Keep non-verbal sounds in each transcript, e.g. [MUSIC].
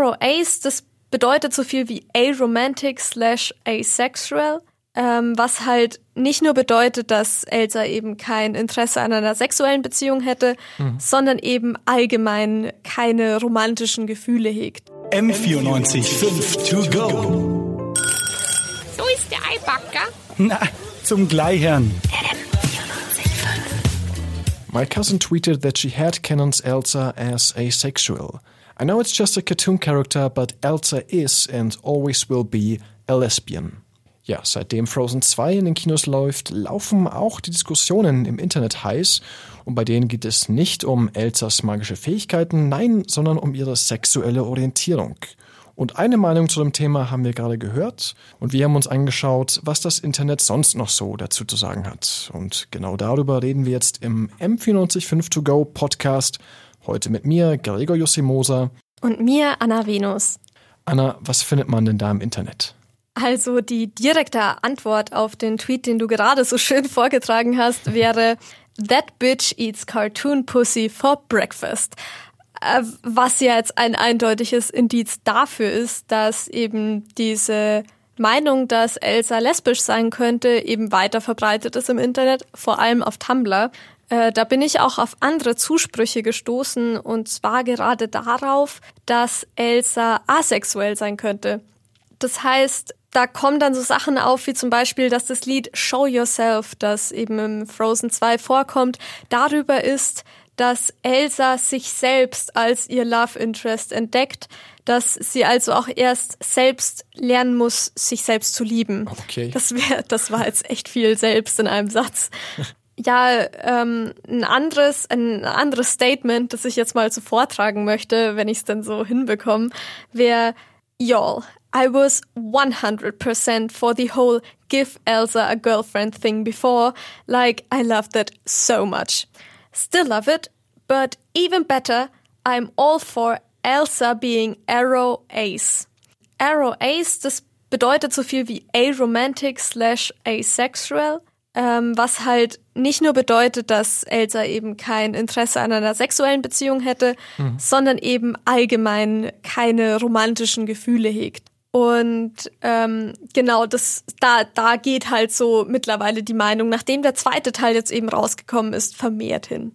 Arrow Ace, das bedeutet so viel wie aromantic slash asexual, ähm, was halt nicht nur bedeutet, dass Elsa eben kein Interesse an einer sexuellen Beziehung hätte, mhm. sondern eben allgemein keine romantischen Gefühle hegt. M94 5 to go. So ist der Eibacker. Na, zum Gleichern. My cousin tweeted that she had canons Elsa as asexual. I know it's just a cartoon character, but Elsa is and always will be a lesbian. Ja, seitdem Frozen 2 in den Kinos läuft, laufen auch die Diskussionen im Internet heiß und bei denen geht es nicht um Elsas magische Fähigkeiten, nein, sondern um ihre sexuelle Orientierung. Und eine Meinung zu dem Thema haben wir gerade gehört und wir haben uns angeschaut, was das Internet sonst noch so dazu zu sagen hat. Und genau darüber reden wir jetzt im M945 To Go Podcast Heute mit mir, Gregor Jussimosa. Und mir, Anna Venus. Anna, was findet man denn da im Internet? Also die direkte Antwort auf den Tweet, den du gerade so schön [LAUGHS] vorgetragen hast, wäre That bitch eats cartoon pussy for breakfast. Äh, was ja jetzt ein eindeutiges Indiz dafür ist, dass eben diese Meinung, dass Elsa lesbisch sein könnte, eben weiter verbreitet ist im Internet, vor allem auf Tumblr. Äh, da bin ich auch auf andere Zusprüche gestoßen und zwar gerade darauf, dass Elsa asexuell sein könnte. Das heißt, da kommen dann so Sachen auf, wie zum Beispiel, dass das Lied Show Yourself, das eben im Frozen 2 vorkommt, darüber ist, dass Elsa sich selbst als ihr Love Interest entdeckt, dass sie also auch erst selbst lernen muss, sich selbst zu lieben. Okay. Das wäre, das war jetzt echt viel selbst in einem Satz. [LAUGHS] ja, ähm, ein anderes, ein anderes Statement, das ich jetzt mal so vortragen möchte, wenn ich es dann so hinbekomme, wäre, y'all, I was 100% for the whole give Elsa a girlfriend thing before, like I loved it so much. Still love it, but even better, I'm all for Elsa being Arrow Ace. Arrow Ace, das bedeutet so viel wie aromantic slash asexual ähm, was halt nicht nur bedeutet, dass Elsa eben kein Interesse an einer sexuellen Beziehung hätte, mhm. sondern eben allgemein keine romantischen Gefühle hegt. Und ähm, genau, das da da geht halt so mittlerweile die Meinung, nachdem der zweite Teil jetzt eben rausgekommen ist, vermehrt hin.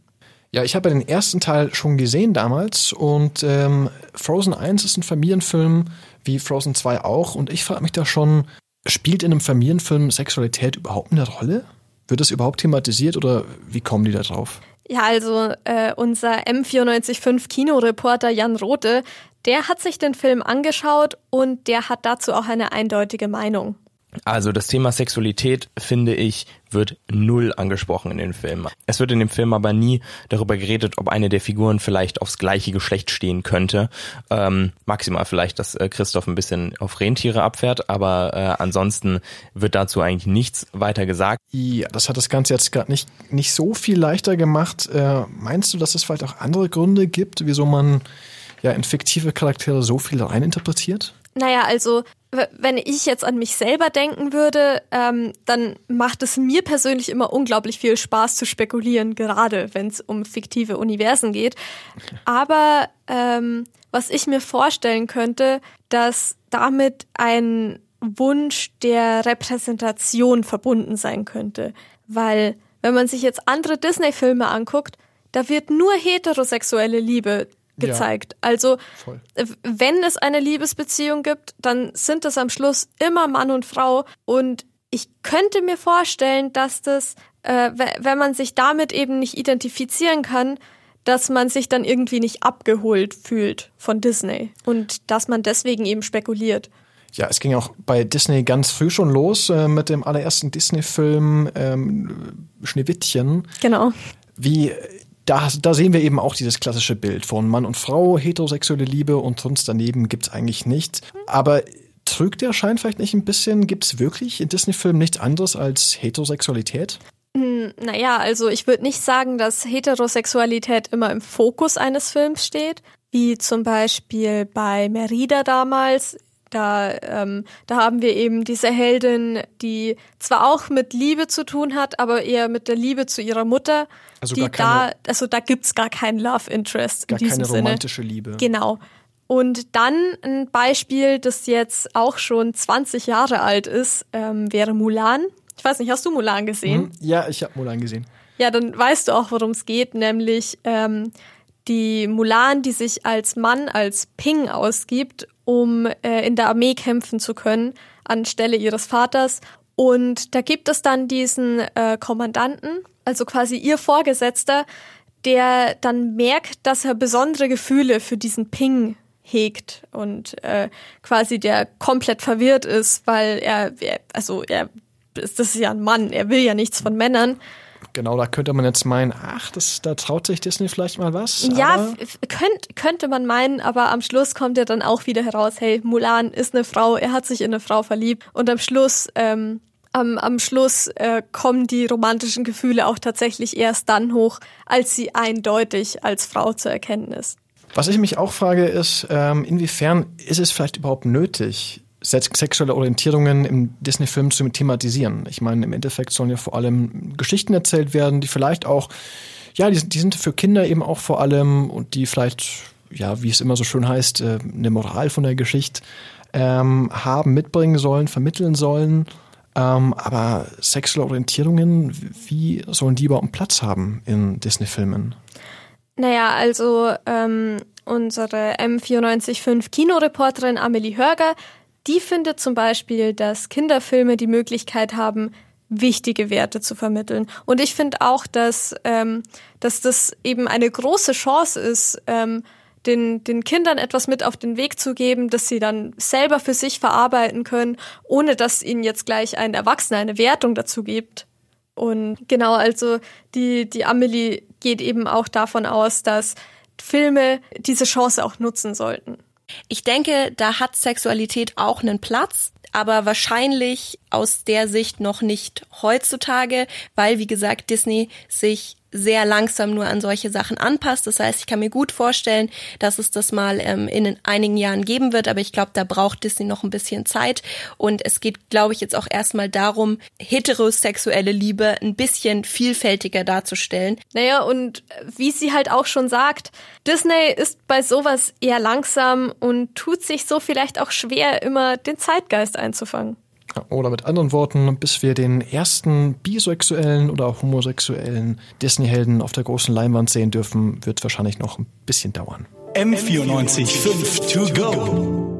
Ja, ich habe den ersten Teil schon gesehen damals und ähm, Frozen 1 ist ein Familienfilm, wie Frozen 2 auch. Und ich frage mich da schon, Spielt in einem Familienfilm Sexualität überhaupt eine Rolle? Wird das überhaupt thematisiert oder wie kommen die da drauf? Ja, also äh, unser M945 Kinoreporter Jan Rote, der hat sich den Film angeschaut und der hat dazu auch eine eindeutige Meinung. Also das Thema Sexualität, finde ich, wird null angesprochen in den Filmen. Es wird in dem Film aber nie darüber geredet, ob eine der Figuren vielleicht aufs gleiche Geschlecht stehen könnte. Ähm, maximal vielleicht, dass äh, Christoph ein bisschen auf Rentiere abfährt, aber äh, ansonsten wird dazu eigentlich nichts weiter gesagt. Ja, das hat das Ganze jetzt gerade nicht, nicht so viel leichter gemacht. Äh, meinst du, dass es vielleicht auch andere Gründe gibt, wieso man ja in fiktive Charaktere so viel reininterpretiert? Naja, also wenn ich jetzt an mich selber denken würde, ähm, dann macht es mir persönlich immer unglaublich viel Spaß zu spekulieren, gerade wenn es um fiktive Universen geht. Aber ähm, was ich mir vorstellen könnte, dass damit ein Wunsch der Repräsentation verbunden sein könnte. Weil wenn man sich jetzt andere Disney-Filme anguckt, da wird nur heterosexuelle Liebe gezeigt. Ja, also voll. wenn es eine Liebesbeziehung gibt, dann sind es am Schluss immer Mann und Frau und ich könnte mir vorstellen, dass das, äh, wenn man sich damit eben nicht identifizieren kann, dass man sich dann irgendwie nicht abgeholt fühlt von Disney und dass man deswegen eben spekuliert. Ja, es ging auch bei Disney ganz früh schon los äh, mit dem allerersten Disney-Film ähm, Schneewittchen. Genau. Wie da, da sehen wir eben auch dieses klassische Bild von Mann und Frau, heterosexuelle Liebe und sonst daneben gibt's eigentlich nichts. Aber trügt der Schein vielleicht nicht ein bisschen? Gibt's wirklich in Disney-Filmen nichts anderes als Heterosexualität? Hm, naja, also ich würde nicht sagen, dass Heterosexualität immer im Fokus eines Films steht, wie zum Beispiel bei Merida damals da, ähm, da haben wir eben diese Heldin, die zwar auch mit Liebe zu tun hat, aber eher mit der Liebe zu ihrer Mutter. Also die gar keine, da, also da gibt's gar keinen Love Interest gar in diesem keine Sinne. romantische Liebe. Genau. Und dann ein Beispiel, das jetzt auch schon 20 Jahre alt ist, ähm, wäre Mulan. Ich weiß nicht, hast du Mulan gesehen? Hm? Ja, ich habe Mulan gesehen. Ja, dann weißt du auch, worum es geht, nämlich ähm, die Mulan, die sich als Mann, als Ping ausgibt, um äh, in der Armee kämpfen zu können, anstelle ihres Vaters. Und da gibt es dann diesen äh, Kommandanten, also quasi ihr Vorgesetzter, der dann merkt, dass er besondere Gefühle für diesen Ping hegt und äh, quasi der komplett verwirrt ist, weil er, er also er das ist ja ein Mann, er will ja nichts von Männern. Genau, da könnte man jetzt meinen, ach, das, da traut sich Disney vielleicht mal was. Ja, könnt, könnte man meinen, aber am Schluss kommt ja dann auch wieder heraus, hey, Mulan ist eine Frau, er hat sich in eine Frau verliebt und am Schluss, ähm, am, am Schluss äh, kommen die romantischen Gefühle auch tatsächlich erst dann hoch, als sie eindeutig als Frau zu erkennen ist. Was ich mich auch frage, ist, ähm, inwiefern ist es vielleicht überhaupt nötig, sexuelle Orientierungen im Disney-Film zu thematisieren. Ich meine, im Endeffekt sollen ja vor allem Geschichten erzählt werden, die vielleicht auch, ja, die, die sind für Kinder eben auch vor allem und die vielleicht, ja, wie es immer so schön heißt, äh, eine Moral von der Geschichte ähm, haben, mitbringen sollen, vermitteln sollen. Ähm, aber sexuelle Orientierungen, wie sollen die überhaupt Platz haben in Disney-Filmen? Naja, also ähm, unsere M945 Kinoreporterin Amelie Hörger die findet zum Beispiel, dass Kinderfilme die Möglichkeit haben, wichtige Werte zu vermitteln. Und ich finde auch, dass, ähm, dass das eben eine große Chance ist, ähm, den, den Kindern etwas mit auf den Weg zu geben, dass sie dann selber für sich verarbeiten können, ohne dass ihnen jetzt gleich ein Erwachsener eine Wertung dazu gibt. Und genau, also die, die Amelie geht eben auch davon aus, dass Filme diese Chance auch nutzen sollten. Ich denke, da hat Sexualität auch einen Platz, aber wahrscheinlich aus der Sicht noch nicht heutzutage, weil, wie gesagt, Disney sich sehr langsam nur an solche Sachen anpasst. Das heißt, ich kann mir gut vorstellen, dass es das mal ähm, in einigen Jahren geben wird, aber ich glaube, da braucht Disney noch ein bisschen Zeit. Und es geht, glaube ich, jetzt auch erstmal darum, heterosexuelle Liebe ein bisschen vielfältiger darzustellen. Naja, und wie sie halt auch schon sagt, Disney ist bei sowas eher langsam und tut sich so vielleicht auch schwer, immer den Zeitgeist einzufangen. Oder mit anderen Worten, bis wir den ersten bisexuellen oder homosexuellen Disney-Helden auf der großen Leinwand sehen dürfen, wird wahrscheinlich noch ein bisschen dauern. M94 5 to go.